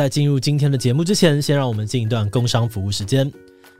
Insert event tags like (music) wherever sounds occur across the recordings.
在进入今天的节目之前，先让我们进一段工商服务时间。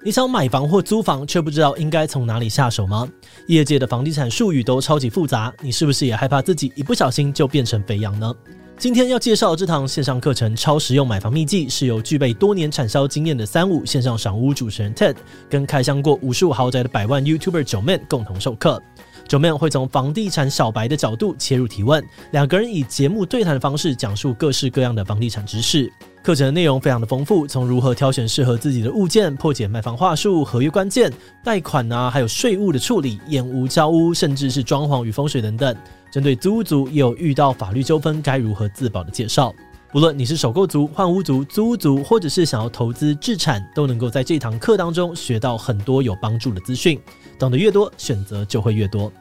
你想买房或租房，却不知道应该从哪里下手吗？业界的房地产术语都超级复杂，你是不是也害怕自己一不小心就变成肥羊呢？今天要介绍这堂线上课程《超实用买房秘籍》，是由具备多年产销经验的三五线上赏屋主持人 Ted 跟开箱过无数豪宅的百万 YouTuber 九 Man 共同授课。Joeman 会从房地产小白的角度切入提问，两个人以节目对谈的方式讲述各式各样的房地产知识。课程的内容非常的丰富，从如何挑选适合自己的物件、破解卖房话术、合约关键、贷款啊，还有税务的处理、验屋交屋，甚至是装潢与风水等等。针对租屋族也有遇到法律纠纷该如何自保的介绍。无论你是首购族、换屋族、租屋族，或者是想要投资置产，都能够在这堂课当中学到很多有帮助的资讯。懂得越多，选择就会越多。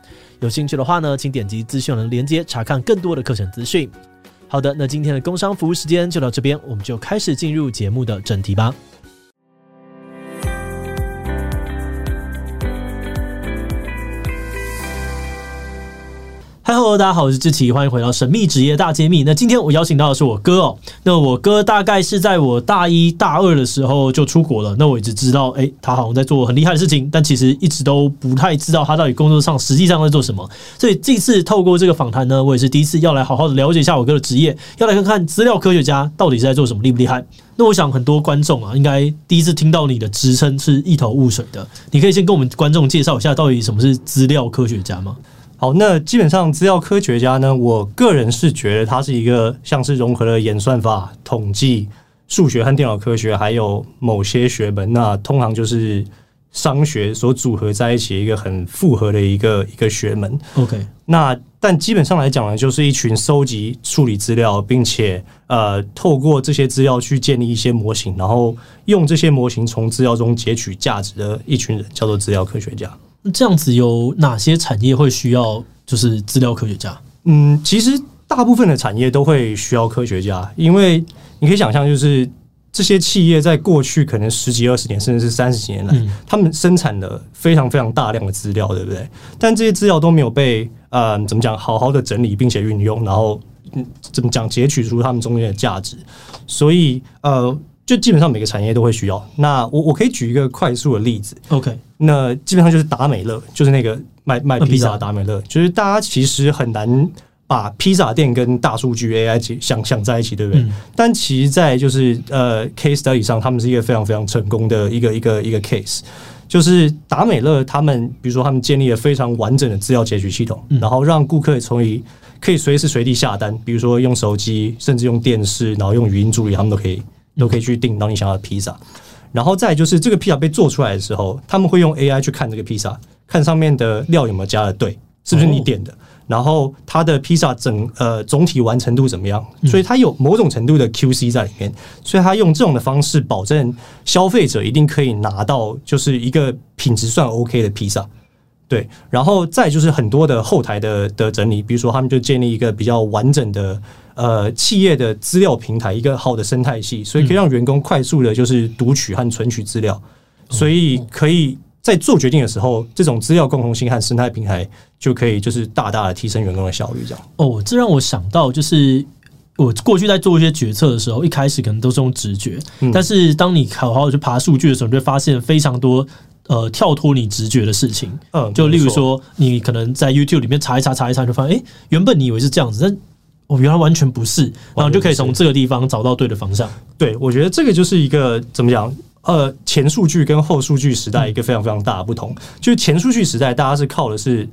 有兴趣的话呢，请点击资讯栏的链接查看更多的课程资讯。好的，那今天的工商服务时间就到这边，我们就开始进入节目的正题吧。嗨，Hello，大家好，我是志奇，欢迎回到神秘职业大揭秘。那今天我邀请到的是我哥哦。那我哥大概是在我大一大二的时候就出国了。那我一直知道，哎，他好像在做很厉害的事情，但其实一直都不太知道他到底工作上实际上在做什么。所以这次透过这个访谈呢，我也是第一次要来好好的了解一下我哥的职业，要来看看资料科学家到底是在做什么，厉不厉害？那我想很多观众啊，应该第一次听到你的职称是一头雾水的。你可以先跟我们观众介绍一下，到底什么是资料科学家吗？好，那基本上资料科学家呢，我个人是觉得它是一个像是融合了演算法、统计、数学和电脑科学，还有某些学门，那通常就是商学所组合在一起一个很复合的一个一个学门。OK，那但基本上来讲呢，就是一群收集、处理资料，并且呃透过这些资料去建立一些模型，然后用这些模型从资料中截取价值的一群人，叫做资料科学家。那这样子有哪些产业会需要就是资料科学家？嗯，其实大部分的产业都会需要科学家，因为你可以想象，就是这些企业在过去可能十几二十年，甚至是三十几年来，嗯、他们生产了非常非常大量的资料，对不对？但这些资料都没有被呃怎么讲好好的整理并且运用，然后嗯怎么讲截取出他们中间的价值，所以呃。就基本上每个产业都会需要。那我我可以举一个快速的例子。OK，那基本上就是达美乐，就是那个卖卖披萨的达美乐。就是大家其实很难把披萨店跟大数据 AI 想想在一起，对不对？嗯、但其实，在就是呃 case study 上，他们是一个非常非常成功的一个一个一个 case。就是达美乐他们，比如说他们建立了非常完整的资料截取系统，嗯、然后让顾客从以可以随时随地下单，比如说用手机，甚至用电视，然后用语音助理，他们都可以。都可以去订到你想要的披萨，然后再就是这个披萨被做出来的时候，他们会用 AI 去看这个披萨，看上面的料有没有加的对，是不是你点的，然后它的披萨整呃总体完成度怎么样，所以它有某种程度的 QC 在里面，所以他用这种的方式保证消费者一定可以拿到就是一个品质算 OK 的披萨。对，然后再就是很多的后台的的整理，比如说他们就建立一个比较完整的呃企业的资料平台，一个好的生态系，所以可以让员工快速的就是读取和存取资料，所以可以在做决定的时候，这种资料共同性和生态平台就可以就是大大的提升员工的效率。这样哦，这让我想到就是我过去在做一些决策的时候，一开始可能都是用直觉，嗯、但是当你好好的去爬数据的时候，你就会发现非常多。呃，跳脱你直觉的事情，嗯，就例如说，你可能在 YouTube 里面查一查，查一查，就发现，哎、欸，原本你以为是这样子，但我原来完全不是，然后就可以从这个地方找到对的方向。对，我觉得这个就是一个怎么讲？呃，前数据跟后数据时代一个非常非常大的不同，嗯、就是前数据时代，大家是靠的是，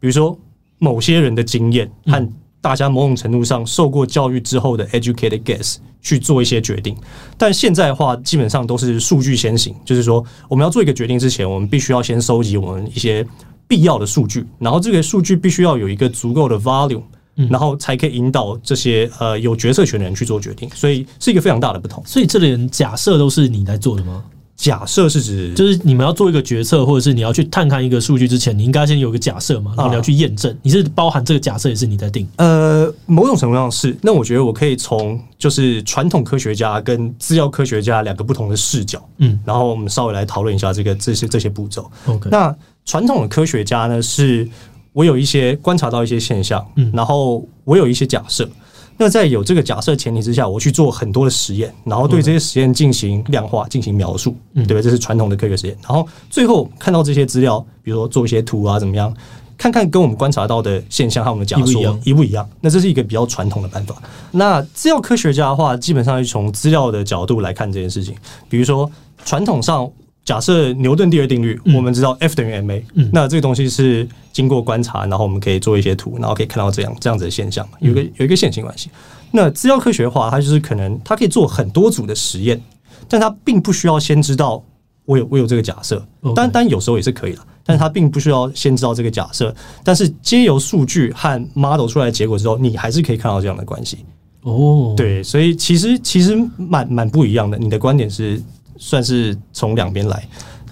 比如说某些人的经验和大家某种程度上受过教育之后的 educated guess。去做一些决定，但现在的话，基本上都是数据先行。就是说，我们要做一个决定之前，我们必须要先收集我们一些必要的数据，然后这个数据必须要有一个足够的 volume，然后才可以引导这些呃有决策权的人去做决定。所以是一个非常大的不同。所以这里假设都是你来做的吗？假设是指，就是你们要做一个决策，或者是你要去探看一个数据之前，你应该先有个假设嘛，然后你要去验证。你是包含这个假设，也是你在定？呃，某种程度上是。那我觉得我可以从就是传统科学家跟资料科学家两个不同的视角，嗯，然后我们稍微来讨论一下这个这些这些步骤。那传统的科学家呢，是我有一些观察到一些现象，嗯，然后我有一些假设。那在有这个假设前提之下，我去做很多的实验，然后对这些实验进行量化、进行描述，对不对？这是传统的科学实验。然后最后看到这些资料，比如说做一些图啊，怎么样？看看跟我们观察到的现象和我们的假说一不一样？那这是一个比较传统的办法。那资料科学家的话，基本上是从资料的角度来看这件事情。比如说，传统上假设牛顿第二定律，我们知道 F 等于 ma，那这个东西是经过观察，然后我们可以做一些图，然后可以看到这样这样子的现象，有一个有一个线性关系。那资料科学的话，它就是可能它可以做很多组的实验，但它并不需要先知道我有我有这个假设，但但有时候也是可以的，但是它并不需要先知道这个假设，但是皆由数据和 model 出来的结果之后，你还是可以看到这样的关系。哦，对，所以其实其实蛮蛮不一样的。你的观点是算是从两边来。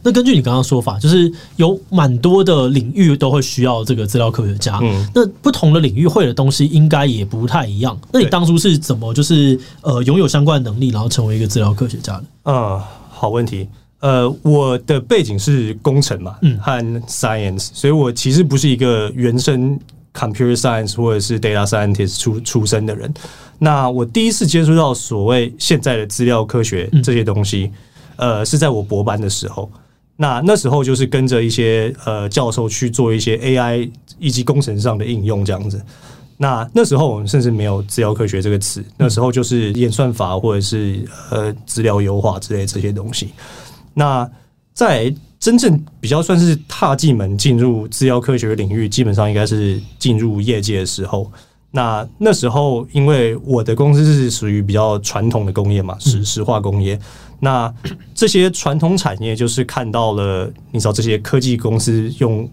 那根据你刚刚说法，就是有蛮多的领域都会需要这个资料科学家。嗯，那不同的领域会的东西应该也不太一样。那你当初是怎么就是呃拥有相关的能力，然后成为一个资料科学家的？嗯，好问题。呃，我的背景是工程嘛，嗯，和 science，所以我其实不是一个原生 computer science 或者是 data scientist 出出身的人。那我第一次接触到所谓现在的资料科学这些东西，呃，是在我博班的时候。那那时候就是跟着一些呃教授去做一些 AI 以及工程上的应用这样子。那那时候我们甚至没有资料科学这个词，那时候就是演算法或者是呃资料优化之类这些东西。那在真正比较算是踏进门进入资料科学领域，基本上应该是进入业界的时候。那那时候因为我的公司是属于比较传统的工业嘛，石石化工业。那这些传统产业就是看到了，你知道这些科技公司用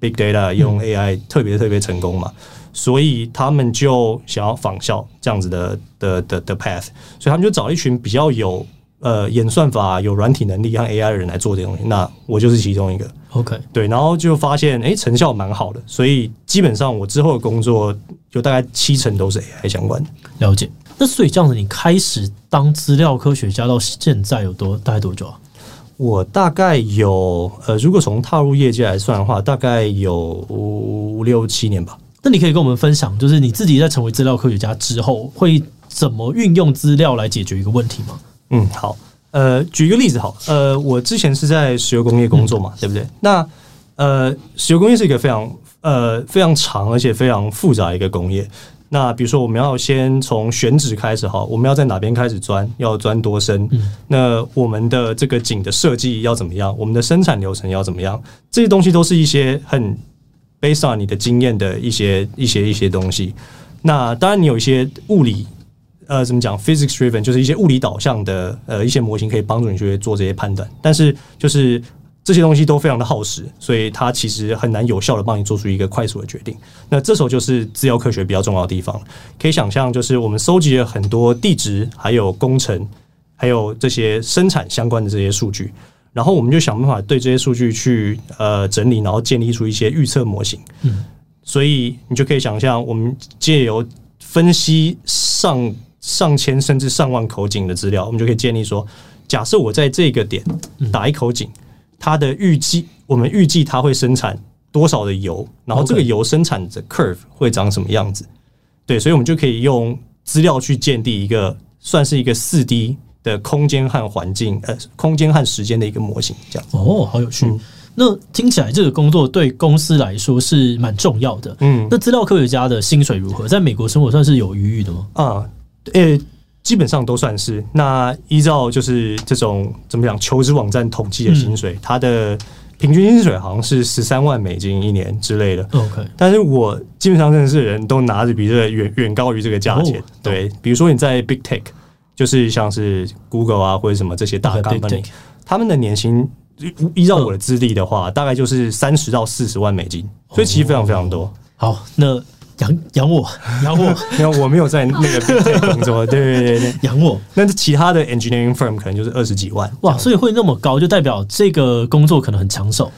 big data 用 AI 特别特别成功嘛，所以他们就想要仿效这样子的的的的 path，所以他们就找一群比较有呃演算法、有软体能力和 AI 的人来做这东西。那我就是其中一个。OK，对，然后就发现哎、欸、成效蛮好的，所以基本上我之后的工作就大概七成都是 AI 相关的。了解。那所以这样子，你开始当资料科学家到现在有多大概多久啊？我大概有呃，如果从踏入业界来算的话，大概有五六七年吧。那你可以跟我们分享，就是你自己在成为资料科学家之后，会怎么运用资料来解决一个问题吗？嗯，好，呃，举一个例子好，呃，我之前是在石油工业工作嘛，嗯、对不对？那呃，石油工业是一个非常呃非常长而且非常复杂的一个工业。那比如说，我们要先从选址开始哈，我们要在哪边开始钻，要钻多深？那我们的这个井的设计要怎么样？我们的生产流程要怎么样？这些东西都是一些很 based on 你的经验的一些一些一些东西。那当然，你有一些物理，呃，怎么讲？physics driven 就是一些物理导向的呃一些模型可以帮助你去做这些判断。但是就是。这些东西都非常的耗时，所以它其实很难有效的帮你做出一个快速的决定。那这时候就是资料科学比较重要的地方。可以想象，就是我们收集了很多地质、还有工程、还有这些生产相关的这些数据，然后我们就想办法对这些数据去呃整理，然后建立出一些预测模型。嗯，所以你就可以想象，我们借由分析上上千甚至上万口井的资料，我们就可以建立说，假设我在这个点打一口井。它的预计，我们预计它会生产多少的油，然后这个油生产的 curve 会长什么样子？对，所以我们就可以用资料去建立一个算是一个四 D 的空间和环境，呃，空间和时间的一个模型，这样。哦，好有趣。嗯、那听起来这个工作对公司来说是蛮重要的。嗯，那资料科学家的薪水如何？在美国生活算是有余裕的吗？啊，呃、欸。基本上都算是。那依照就是这种怎么讲，求职网站统计的薪水，它的平均薪水好像是十三万美金一年之类的。OK，但是我基本上认识的人都拿着比这远远高于这个价钱。对，比如说你在 Big Tech，就是像是 Google 啊或者什么这些大 company，他们的年薪依照我的资历的话，大概就是三十到四十万美金，所以其实非常非常多。好，那。养养我，养我，(laughs) 没有我没有在那个 Big Tech 工作，对对对对，(laughs) 养我。那其他的 engineering firm 可能就是二十几万，哇，所以会那么高，就代表这个工作可能很抢手。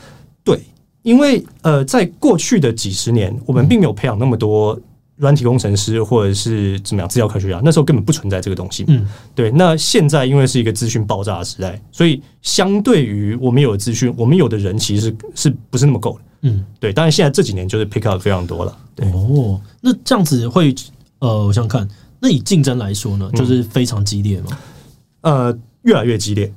对，因为呃，在过去的几十年，我们并没有培养那么多软体工程师或者是怎么样资料科学家，那时候根本不存在这个东西。嗯，对。那现在因为是一个资讯爆炸的时代，所以相对于我们有的资讯，我们有的人其实是是不是那么够的？嗯，对，当然现在这几年就是 pick up 非常多了。对。哦，那这样子会呃，我想看，那那以竞争来说呢，就是非常激烈吗？呃，越来越激烈。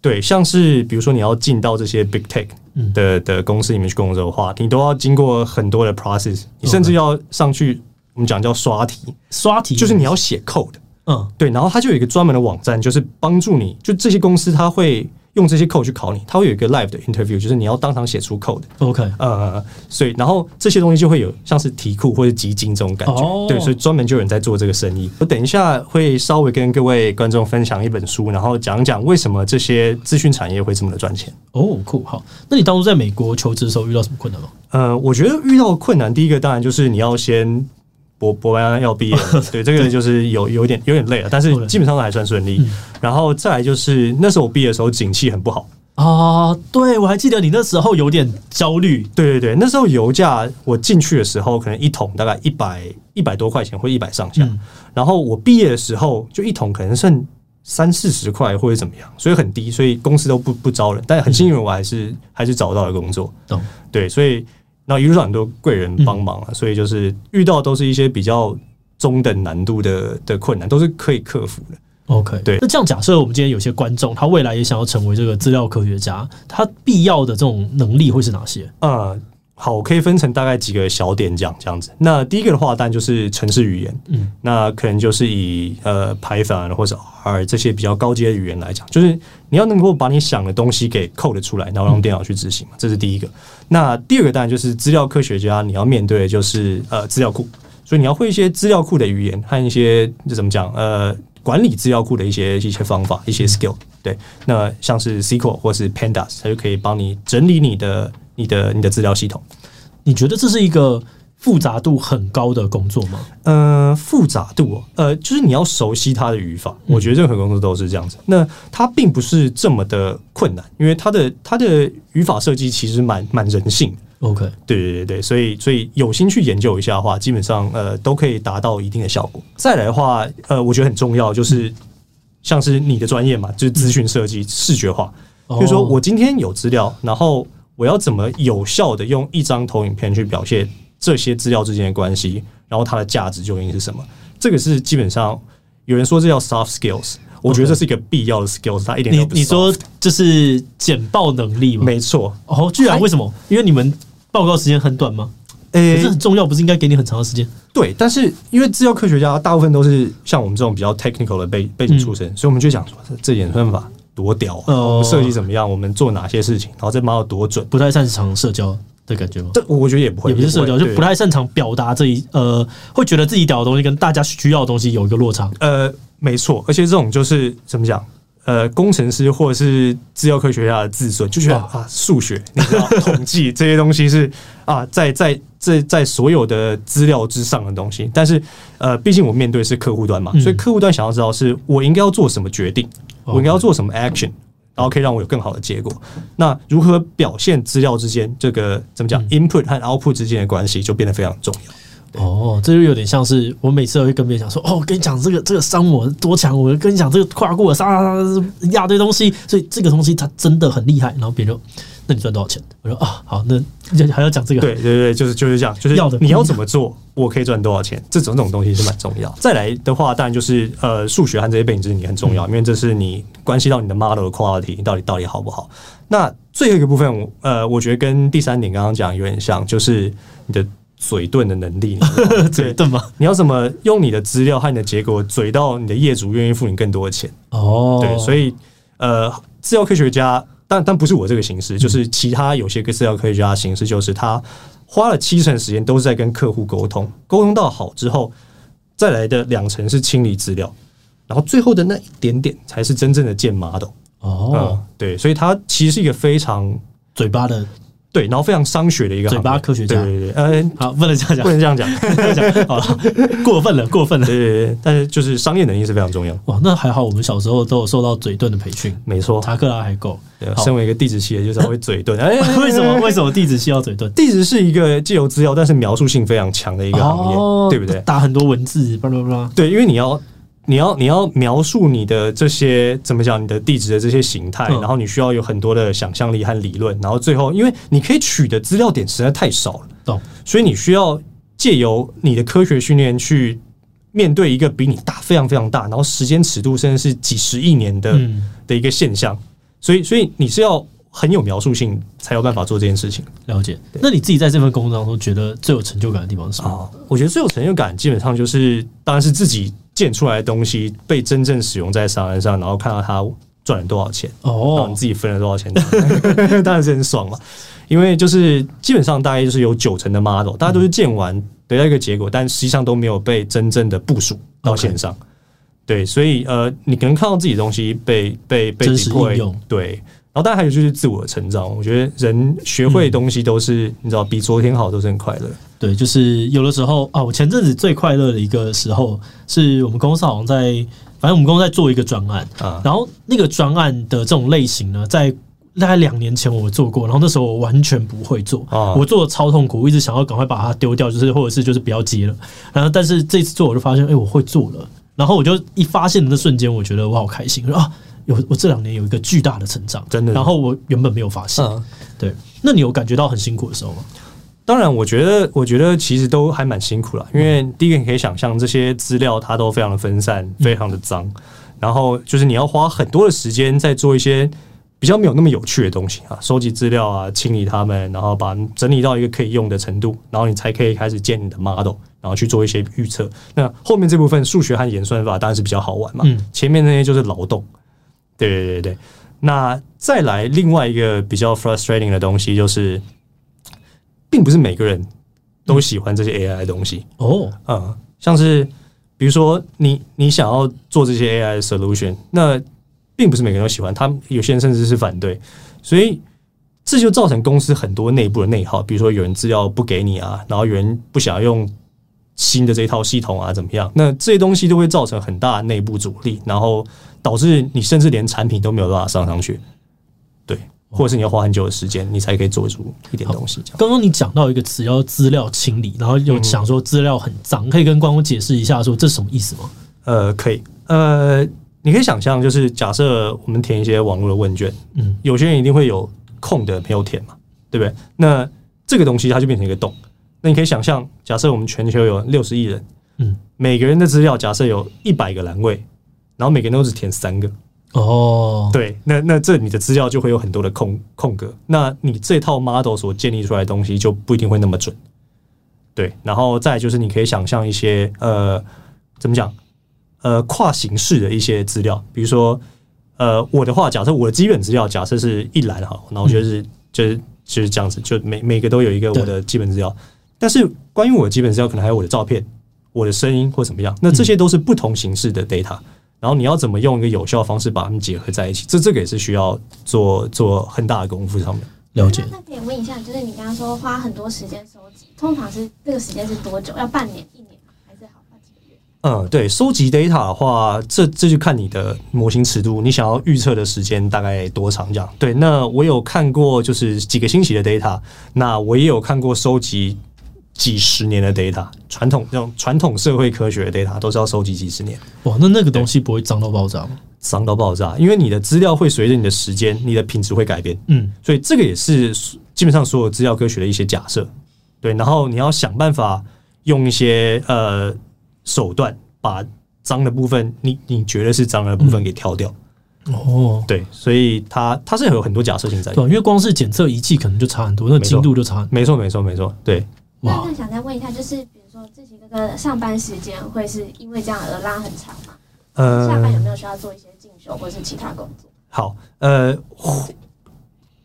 对，像是比如说你要进到这些 big tech 的的公司里面去工作的话，你都要经过很多的 process，你甚至要上去，我们讲叫刷题，刷题就是你要写 code。嗯，对，然后它就有一个专门的网站，就是帮助你，就这些公司它会。用这些 code 去考你，它会有一个 live 的 interview，就是你要当场写出 code。OK，呃，所以然后这些东西就会有像是题库或者集金这种感觉。Oh. 对，所以专门就有人在做这个生意。我等一下会稍微跟各位观众分享一本书，然后讲讲为什么这些资讯产业会这么的赚钱。哦，酷，好。那你当初在美国求职的时候遇到什么困难吗？呃，我觉得遇到困难，第一个当然就是你要先。博博完要毕业，(laughs) 对，这个就是有有点有点累了，但是基本上都还算顺利。然后再来就是那时候我毕业的时候景气很不好啊，对，我还记得你那时候有点焦虑。对对对，那时候油价我进去的时候可能一桶大概一百一百多块钱或一百上下，然后我毕业的时候就一桶可能剩三四十块或者怎么样，所以很低，所以公司都不不招人。但很幸运，我还是还是找到了工作。对，所以。然后一路上很多贵人帮忙啊，嗯、所以就是遇到都是一些比较中等难度的的困难，都是可以克服的。OK，对。那这样假设我们今天有些观众，他未来也想要成为这个资料科学家，他必要的这种能力会是哪些？啊、嗯。好，我可以分成大概几个小点讲这样子。那第一个的话，当然就是城市语言，嗯，那可能就是以呃 Python 或者 R 这些比较高阶的语言来讲，就是你要能够把你想的东西给 code 出来，然后让电脑去执行嘛，这是第一个。那第二个当然就是资料科学家，你要面对的就是呃资料库，所以你要会一些资料库的语言和一些这怎么讲呃管理资料库的一些一些方法，一些 skill。对，那像是 SQL 或是 Pandas，它就可以帮你整理你的。你的你的资料系统，你觉得这是一个复杂度很高的工作吗？呃，复杂度，呃，就是你要熟悉它的语法。嗯、我觉得任何工作都是这样子。那它并不是这么的困难，因为它的它的语法设计其实蛮蛮人性的。OK，对对对对，所以所以有心去研究一下的话，基本上呃都可以达到一定的效果。再来的话，呃，我觉得很重要，就是、嗯、像是你的专业嘛，就是资讯设计、视觉化。嗯、就是说我今天有资料，然后。我要怎么有效的用一张投影片去表现这些资料之间的关系，然后它的价值究竟是什么？这个是基本上有人说这叫 soft skills，我觉得这是一个必要的 skills，它一点都不 soft。你你说这是简报能力吗？没错。哦，居然为什么？因为你们报告时间很短吗？诶、欸，这很重要，不是应该给你很长的时间？对，但是因为资料科学家大部分都是像我们这种比较 technical 的背背景出身，嗯、所以我们就讲说这演算法。多屌啊！我们设计怎么样？我们做哪些事情？然后这猫有多准？不太擅长社交的感觉吗？这我觉得也不会，也不是社交，就不太擅长表达这一呃，会觉得自己屌的东西跟大家需要的东西有一个落差。呃，没错，而且这种就是怎么讲？呃，工程师或者是资料科学家的自尊，就觉得啊，数学、你知道统计这些东西是 (laughs) 啊，在在在在所有的资料之上的东西。但是呃，毕竟我面对是客户端嘛，所以客户端想要知道是我应该要做什么决定。我应该要做什么 action，然后可以让我有更好的结果。那如何表现资料之间这个怎么讲 input 和 output 之间的关系，就变得非常重要。哦，这就有点像是我每次都会跟别人讲说：“哦，跟你讲这个这个商模多强，我跟你讲这个跨过啥啥啥一大堆东西，所以这个东西它真的很厉害。”然后别人就。那你赚多少钱？我说啊，好，那还要讲这个？对对对，就是就是这样，就是要的。你要怎么做，我可以赚多少钱？这种种东西是蛮重要。再来的话，当然就是呃，数学和这些背景知识你很重要，因为这是你关系到你的 model 的 quality 到底到底好不好。那最后一个部分，呃，我觉得跟第三点刚刚讲有点像，就是你的嘴遁的能力。(laughs) 嘴遁吗？你要怎么用你的资料和你的结果嘴到你的业主愿意付你更多的钱？哦，对，所以呃，资料科学家。但但不是我这个形式，就是其他有些个资料科学家的形式，就是他花了七成时间都是在跟客户沟通，沟通到好之后，再来的两成是清理资料，然后最后的那一点点才是真正的建 model。哦、嗯，对，所以他其实是一个非常嘴巴的。对，然后非常商学的一个嘴巴科学家，对对对，嗯，好，不能这样讲，(laughs) 不能这样讲，好了，过分了，过分了，对对对，但是就是商业能力是非常重要。哇，那还好，我们小时候都有受到嘴遁的培训，没错，查克拉还够。身为一个地质系的，就是会嘴遁。哎，(laughs) 为什么？为什么地质系要嘴遁？地质是一个既有资料，但是描述性非常强的一个行业，对不对？打很多文字，巴拉巴拉。对，因为你要。你要你要描述你的这些怎么讲？你的地质的这些形态，然后你需要有很多的想象力和理论，然后最后，因为你可以取的资料点实在太少了，懂？所以你需要借由你的科学训练去面对一个比你大非常非常大，然后时间尺度甚至是几十亿年的、嗯、的一个现象，所以所以你是要很有描述性才有办法做这件事情。了解。那你自己在这份工作当中觉得最有成就感的地方是什么？啊，我觉得最有成就感基本上就是当然是自己建出来的东西被真正使用在商案上，然后看到它赚了多少钱哦，然后你自己分了多少钱，(laughs) 当然是很爽嘛。因为就是基本上大概就是有九成的 model，大家都是建完得到一个结果，但实际上都没有被真正的部署到线上。对，所以呃，你可能看到自己的东西被被被 deploy，对，然后当然还有就是自我的成长。我觉得人学会的东西都是你知道比昨天好，都是很快乐。对，就是有的时候啊，我前阵子最快乐的一个时候是我们公司好像在，反正我们公司在做一个专案啊，然后那个专案的这种类型呢，在。大概两年前我做过，然后那时候我完全不会做，哦、我做的超痛苦，我一直想要赶快把它丢掉，就是或者是就是不要接了。然后但是这次做我就发现，哎、欸，我会做了。然后我就一发现的那瞬间，我觉得我好开心，说啊，有我这两年有一个巨大的成长，真的。然后我原本没有发现，嗯、对。那你有感觉到很辛苦的时候吗？当然，我觉得我觉得其实都还蛮辛苦了，因为第一个你可以想象这些资料它都非常的分散，非常的脏，嗯、然后就是你要花很多的时间在做一些。比较没有那么有趣的东西啊，收集资料啊，清理它们，然后把整理到一个可以用的程度，然后你才可以开始建你的 model，然后去做一些预测。那后面这部分数学和演算法当然是比较好玩嘛，嗯，前面那些就是劳动。对对对对，那再来另外一个比较 frustrating 的东西就是，并不是每个人都喜欢这些 AI 的东西。哦，嗯，像是比如说你你想要做这些 AI 的 solution，那并不是每个人都喜欢，他们有些人甚至是反对，所以这就造成公司很多内部的内耗。比如说有人资料不给你啊，然后有人不想要用新的这一套系统啊，怎么样？那这些东西都会造成很大的内部阻力，然后导致你甚至连产品都没有办法上上去。对，或者是你要花很久的时间，你才可以做出一点东西。刚刚你讲到一个词叫资料清理，然后又想说资料很脏，可以跟观众解释一下说这是什么意思吗？呃，可以，呃。你可以想象，就是假设我们填一些网络的问卷，嗯，有些人一定会有空的没有填嘛，对不对？那这个东西它就变成一个洞。那你可以想象，假设我们全球有六十亿人，嗯，每个人的资料假设有一百个栏位，然后每个人都只填三个，哦，对，那那这你的资料就会有很多的空空格，那你这套 model 所建立出来的东西就不一定会那么准，对。然后再就是你可以想象一些呃，怎么讲？呃，跨形式的一些资料，比如说，呃，我的话，假设我的基本资料假设是一栏哈，那我觉得是就是就是这样子，就每每个都有一个我的基本资料。但是关于我的基本资料，可能还有我的照片、我的声音或怎么样，那这些都是不同形式的 data。然后你要怎么用一个有效的方式把它们结合在一起？这这个也是需要做做很大的功夫上面。了解。那可以问一下，就是你刚刚说花很多时间收集，通常是这个时间是多久？要半年、一年？还是好几个月嗯，对，收集 data 的话，这这就看你的模型尺度，你想要预测的时间大概多长？这样。对，那我有看过就是几个星期的 data，那我也有看过收集几十年的 data，传统这种传统社会科学的 data 都是要收集几十年。哇，那那个东西不会脏到爆炸吗？脏到爆炸，因为你的资料会随着你的时间，你的品质会改变。嗯，所以这个也是基本上所有资料科学的一些假设。对，然后你要想办法用一些呃。手段把脏的部分，你你觉得是脏的部分给挑掉。嗯、哦，对，所以它它是有很多假设性在，对，因为光是检测仪器可能就差很多，那精度就差很多。没错，没错，没错，对。那那想再问一下，就是比如说志祺哥哥上班时间会是因为这样而拉很长吗？呃，下班有没有需要做一些进修或是其他工作？好，呃，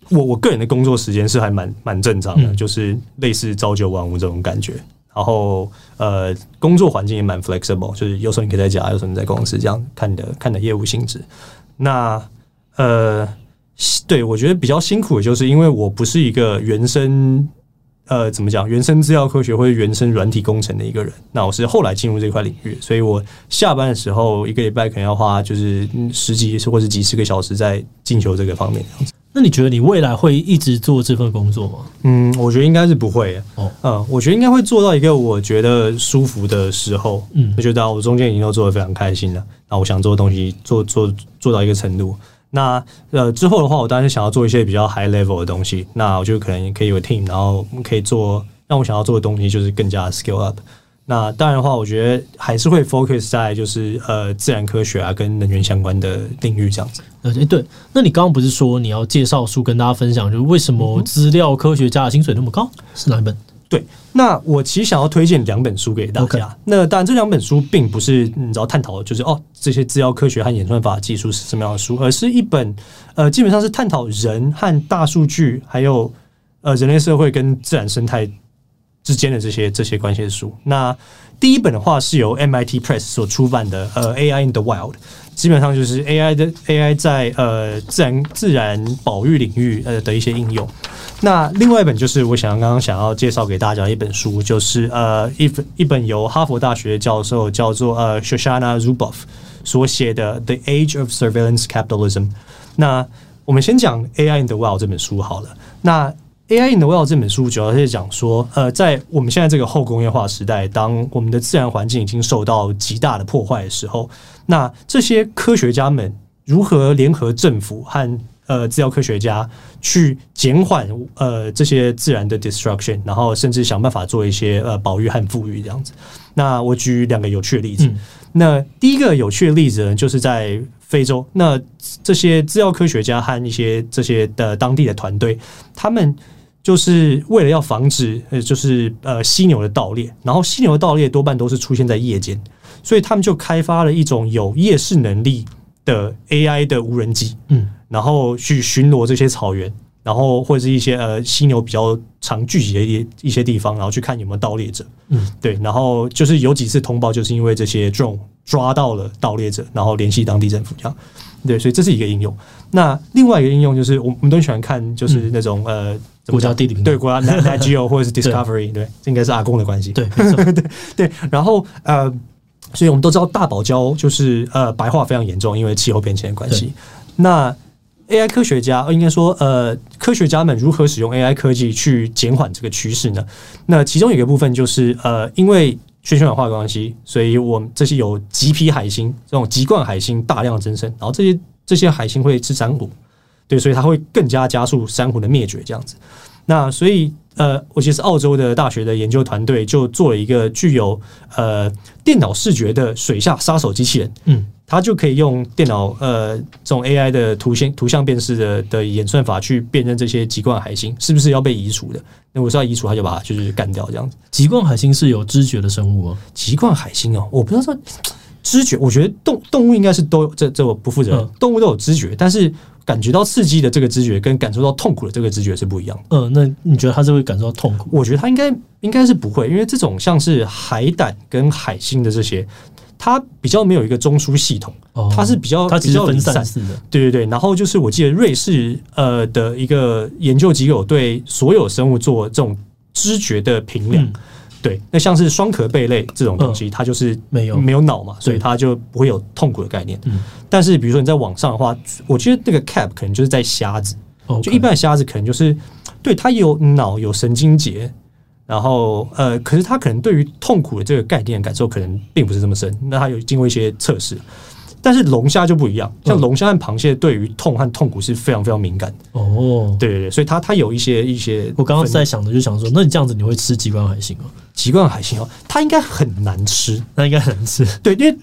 我我个人的工作时间是还蛮蛮正常的，嗯、就是类似朝九晚五这种感觉。然后呃，工作环境也蛮 flexible，就是有时候你可以在家，有时候你在公司，这样看你的看你的业务性质。那呃，对我觉得比较辛苦的就是因为我不是一个原生呃怎么讲原生资料科学或者原生软体工程的一个人。那我是后来进入这块领域，所以我下班的时候一个礼拜可能要花就是十几或者几十个小时在进修这个方面这样子。那你觉得你未来会一直做这份工作吗？嗯，我觉得应该是不会。哦，嗯，我觉得应该会做到一个我觉得舒服的时候。嗯，我觉得我中间已经都做的非常开心了。那我想做的东西做做做到一个程度。那呃之后的话，我当然是想要做一些比较 high level 的东西。那我就可能可以有 team，然后可以做让我想要做的东西就是更加 scale up。那当然的话，我觉得还是会 focus 在就是呃自然科学啊跟能源相关的领域这样子。呃，诶，对，那你刚刚不是说你要介绍书跟大家分享，就是为什么资料科学家的薪水那么高？是哪一本？对，那我其实想要推荐两本书给大家。那当然，这两本书并不是你知道探讨的就是哦这些资料科学和演算法技术是什么样的书，而是一本呃基本上是探讨人和大数据还有呃人类社会跟自然生态。之间的这些这些关系的书，那第一本的话是由 MIT Press 所出版的，呃，AI in the Wild，基本上就是 AI 的 AI 在呃自然自然保育领域呃的一些应用。那另外一本就是我想要刚刚想要介绍给大家一本书，就是呃一本一本由哈佛大学教授叫做呃 Shoshana Zuboff 所写的 The Age of Surveillance Capitalism。那我们先讲 AI in the Wild 这本书好了。那 AI in the Wild 这本书主要是讲说，呃，在我们现在这个后工业化时代，当我们的自然环境已经受到极大的破坏的时候，那这些科学家们如何联合政府和呃资料科学家去减缓呃这些自然的 destruction，然后甚至想办法做一些呃保育和富裕这样子。那我举两个有趣的例子。嗯、那第一个有趣的例子呢，就是在非洲，那这些制药科学家和一些这些的当地的团队，他们。就是为了要防止，呃，就是呃犀牛的盗猎，然后犀牛的盗猎多半都是出现在夜间，所以他们就开发了一种有夜视能力的 AI 的无人机，嗯，然后去巡逻这些草原，然后或者是一些呃犀牛比较常聚集的一一些地方，然后去看有没有盗猎者，嗯，对，然后就是有几次通报，就是因为这些 drone 抓到了盗猎者，然后联系当地政府这样，对，所以这是一个应用。那另外一个应用就是，我我们都喜欢看，就是那种、嗯、呃。国家地理对国家 Nat (laughs) Geo 或者是 Discovery 对，这应该是阿公的关系对 (laughs) 对对，然后呃，所以我们都知道大堡礁就是呃白化非常严重，因为气候变迁的关系。那 AI 科学家应该说呃科学家们如何使用 AI 科技去减缓这个趋势呢？那其中有一个部分就是呃因为全球暖化的关系，所以我们这些有棘皮海星这种棘冠海星大量增生，然后这些这些海星会吃珊瑚。对，所以它会更加加速珊瑚的灭绝，这样子。那所以，呃，我记得是澳洲的大学的研究团队就做了一个具有呃电脑视觉的水下杀手机器人。嗯，它就可以用电脑呃这种 AI 的图形图像辨识的的演算法去辨认这些棘冠海星是不是要被移除的。那我说要移除，它就把它就是干掉这样子。棘冠海星是有知觉的生物哦。棘冠海星哦，我不知道说知觉，我觉得动动物应该是都这这我不负责任，动物都有知觉，但是。感觉到刺激的这个知觉跟感受到痛苦的这个知觉是不一样的。嗯，那你觉得它是会感受到痛苦？我觉得它应该应该是不会，因为这种像是海胆跟海星的这些，它比较没有一个中枢系统，它是比较它比较分散式的。对对对，然后就是我记得瑞士呃的一个研究机构对所有生物做这种知觉的评量。嗯对，那像是双壳贝类这种东西，嗯、它就是没有没有脑嘛，所以它就不会有痛苦的概念。嗯，但是比如说你在网上的话，我觉得那个 cap 可能就是在瞎子，嗯、就一般的瞎子可能就是对它有脑有神经节，然后呃，可是他可能对于痛苦的这个概念感受可能并不是这么深。那他有经过一些测试。但是龙虾就不一样，像龙虾和螃蟹对于痛和痛苦是非常非常敏感的哦。对对对，所以它它有一些一些。我刚刚在想的就想说，那你这样子你会吃几罐海星吗？几罐海星哦，它应该很难吃，那应该很难吃。对，因为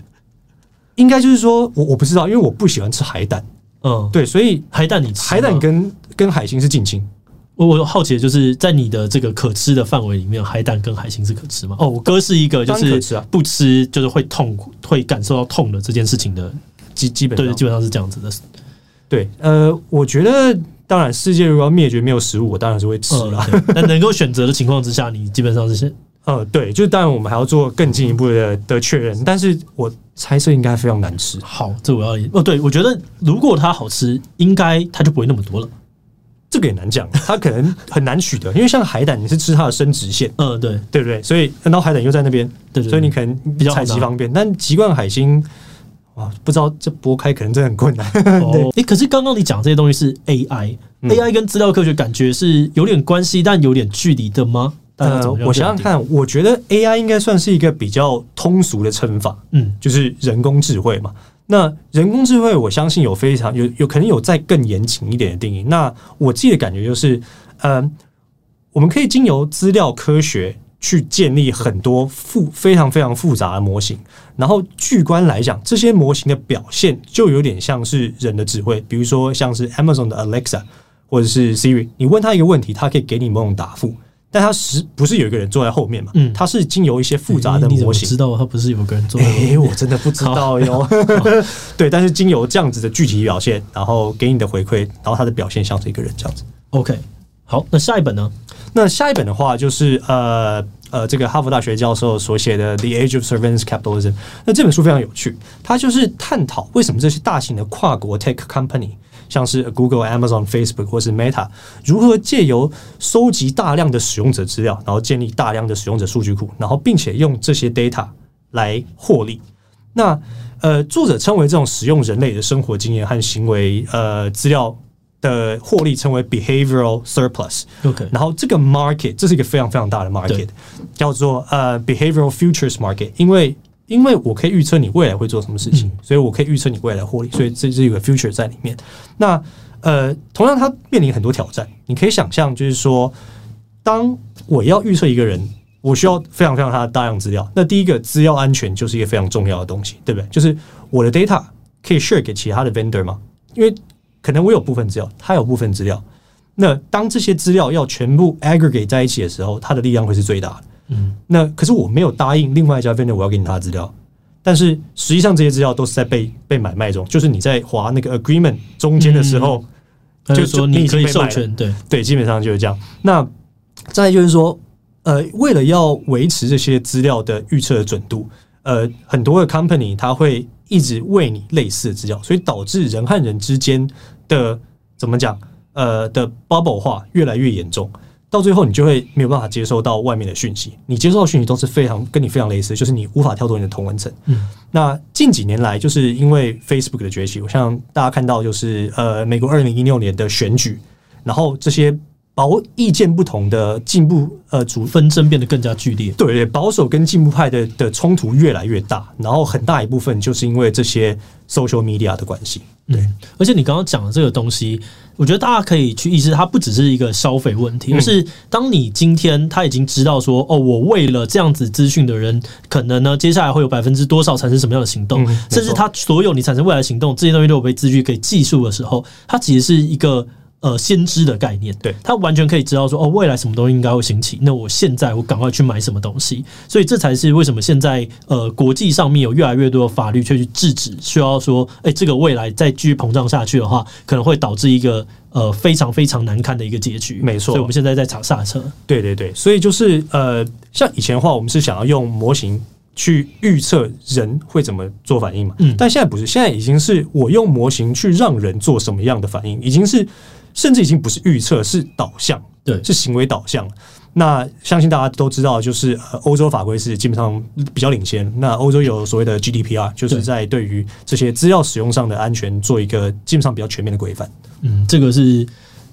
应该就是说我我不知道，因为我不喜欢吃海胆。嗯，对，所以海胆你吃海胆跟跟海星是近亲。我我好奇的就是在你的这个可吃的范围里面，海胆跟海星是可吃吗？哦，我哥是一个就是不吃，就是会痛苦，会感受到痛的这件事情的基基本对，基本上是这样子的。对，呃，我觉得当然，世界如果要灭绝没有食物，我当然是会吃了。(laughs) 那能够选择的情况之下，你基本上是先呃，对，就当然我们还要做更进一步的的确认，但是我猜测应该非常难吃。好，这我要哦，对，我觉得如果它好吃，应该它就不会那么多了。这个也难讲，(laughs) 它可能很难取得，因为像海胆，你是吃它的生殖腺，嗯，对，对不对？所以，然后海胆又在那边，对，对，所以你可能比较采集方便。但棘冠海星，哇，不知道这剥开可能真的很困难。哦，(laughs) 哎，可是刚刚你讲这些东西是 AI，AI、嗯、AI 跟资料科学感觉是有点关系，但有点距离的吗？呃，我想想看，我觉得 AI 应该算是一个比较通俗的称法，嗯，就是人工智慧嘛。那人工智慧，我相信有非常有有可能有再更严谨一点的定义。那我自己的感觉就是，呃，我们可以经由资料科学去建立很多复非常非常复杂的模型，然后巨观来讲，这些模型的表现就有点像是人的智慧，比如说像是 Amazon 的 Alexa 或者是 Siri，你问他一个问题，他可以给你某种答复，但他是不是有一个人坐在后面嘛？嗯，他是经由一些复杂的模型，知道他不是有个人坐在后面？哎，我真的不知道哟。(laughs) 对，但是经由这样子的具体表现，然后给你的回馈，然后他的表现像是一个人这样子。OK，好，那下一本呢？那下一本的话就是呃呃，这个哈佛大学教授所写的《The Age of Surveillance Capitalism》。那这本书非常有趣，它就是探讨为什么这些大型的跨国 tech company，像是 Google、Amazon、Facebook 或是 Meta，如何借由收集大量的使用者资料，然后建立大量的使用者数据库，然后并且用这些 data 来获利。那呃，作者称为这种使用人类的生活经验和行为呃资料。的获利称为 behavioral surplus，OK，然后这个 market 这是一个非常非常大的 market，叫做呃 behavioral futures market，因为因为我可以预测你未来会做什么事情，嗯、所以我可以预测你未来获利，所以这是一个 future 在里面。那呃，同样它面临很多挑战，你可以想象，就是说，当我要预测一个人，我需要非常非常大的大量资料。那第一个资料安全就是一个非常重要的东西，对不对？就是我的 data 可以 share 给其他的 vendor 吗？因为可能我有部分资料，他有部分资料。那当这些资料要全部 aggregate 在一起的时候，它的力量会是最大的。嗯，那可是我没有答应另外一家 vendor 我要给你他的资料，但是实际上这些资料都是在被被买卖中。就是你在划那个 agreement 中间的时候，嗯、就说你可以授权，对对，基本上就是这样。那再就是说，呃，为了要维持这些资料的预测的准度，呃，很多的 company 它会。一直喂你类似的资料，所以导致人和人之间的怎么讲？呃，的 bubble 化越来越严重，到最后你就会没有办法接收到外面的讯息。你接收到讯息都是非常跟你非常类似，就是你无法跳脱你的同温层。嗯，那近几年来，就是因为 Facebook 的崛起，我像大家看到，就是呃，美国二零一六年的选举，然后这些。保意见不同的进步呃主纷争变得更加剧烈，对对，保守跟进步派的的冲突越来越大，然后很大一部分就是因为这些 social media 的关系。对、嗯，而且你刚刚讲的这个东西，我觉得大家可以去意识，它不只是一个消费问题，而是当你今天他已经知道说，哦，我为了这样子资讯的人，可能呢接下来会有百分之多少产生什么样的行动，甚至他所有你产生未来的行动这些东西都有被资讯给计数的时候，它其实是一个。呃，先知的概念，对，他完全可以知道说，哦，未来什么东西应该会兴起，那我现在我赶快去买什么东西，所以这才是为什么现在呃，国际上面有越来越多的法律却去制止，需要说，哎、欸，这个未来再继续膨胀下去的话，可能会导致一个呃非常非常难看的一个结局。没错，所以我们现在在踩刹车。对对对，所以就是呃，像以前的话，我们是想要用模型去预测人会怎么做反应嘛，嗯，但现在不是，现在已经是我用模型去让人做什么样的反应，已经是。甚至已经不是预测，是导向，对，是行为导向。那相信大家都知道，就是欧洲法规是基本上比较领先。那欧洲有所谓的 GDPR，就是在对于这些资料使用上的安全做一个基本上比较全面的规范。嗯，这个是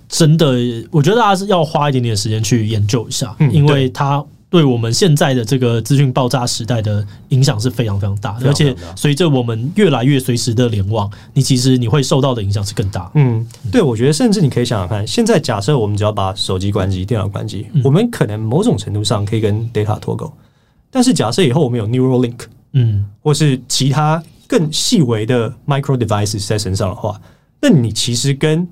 真的，我觉得大家是要花一点点时间去研究一下，嗯，因为它。对我们现在的这个资讯爆炸时代的影响是非常非常大的，而且随着我们越来越随时的联网，你其实你会受到的影响是更大。嗯，对，我觉得甚至你可以想想看，现在假设我们只要把手机关机、电脑关机，我们可能某种程度上可以跟 data 脱钩。但是假设以后我们有 neural link，嗯，或是其他更细微的 micro devices 在身上的话，那你其实跟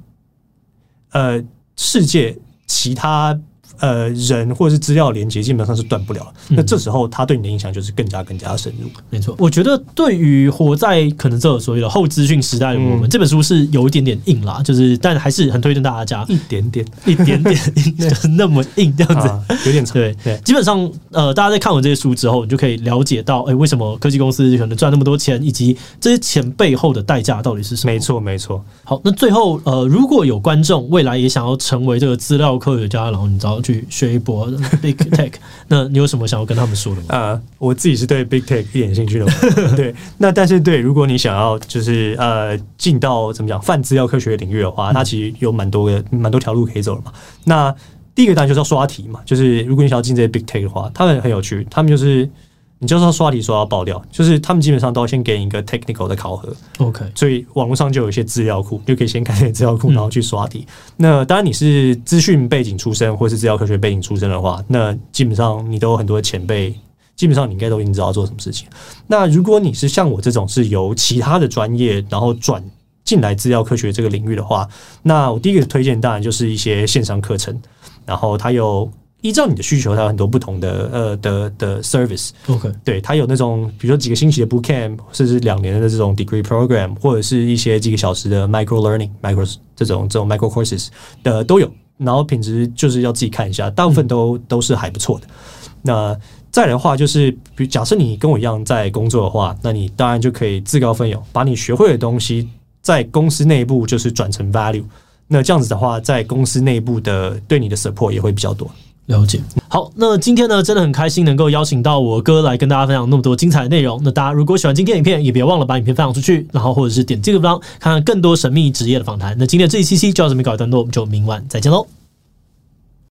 呃世界其他。呃，人或者是资料连接基本上是断不了。那这时候，它对你的影响就是更加更加深入。没错，我觉得对于活在可能这个所谓的后资讯时代的我们，这本书是有一点点硬啦，就是但还是很推荐大家。一点点，一点点硬，(laughs) (laughs) 就是那么硬这样子，有点长。对对，基本上呃，大家在看完这些书之后，你就可以了解到，哎，为什么科技公司可能赚那么多钱，以及这些钱背后的代价到底是什么？没错，没错。好，那最后呃，如果有观众未来也想要成为这个资料科学家，然后你知道。去学一波 Big (laughs) Tech，那你有什么想要跟他们说的吗？啊、呃，我自己是对 Big Tech 一点兴趣的。(laughs) 对，那但是对，如果你想要就是呃进到怎么讲泛资料科学领域的话，它其实有蛮多个蛮多条路可以走的嘛。那第一个当然就是要刷题嘛，就是如果你想要进这些 Big Tech 的话，他们很有趣，他们就是你就是要刷题刷到爆掉，就是他们基本上都要先给你一个 technical 的考核。OK，所以网络上就有一些资料库，就可以先开点资料库，然后去刷题。嗯、那当然你是资讯背景出身或是资料科学背景出身的话，那基本上你都有很多前辈，基本上你应该都已经知道做什么事情。那如果你是像我这种是由其他的专业然后转进来资料科学这个领域的话，那我第一个推荐当然就是一些线上课程，然后它有。依照你的需求，它有很多不同的呃的的 service。OK，对，它有那种比如说几个星期的 boot camp，甚至两年的这种 degree program，或者是一些几个小时的 micro learning、micro 这种这种 micro courses 的都有。然后品质就是要自己看一下，大部分都、嗯、都是还不错的。那再来的话，就是比如假设你跟我一样在工作的话，那你当然就可以自告奋勇，把你学会的东西在公司内部就是转成 value。那这样子的话，在公司内部的对你的 support 也会比较多。了解，好，那今天呢，真的很开心能够邀请到我哥来跟大家分享那么多精彩的内容。那大家如果喜欢今天影片，也别忘了把影片分享出去，然后或者是点这个地方看看更多神秘职业的访谈。那今天这一期期就到这边告一段落，我们就明晚再见喽。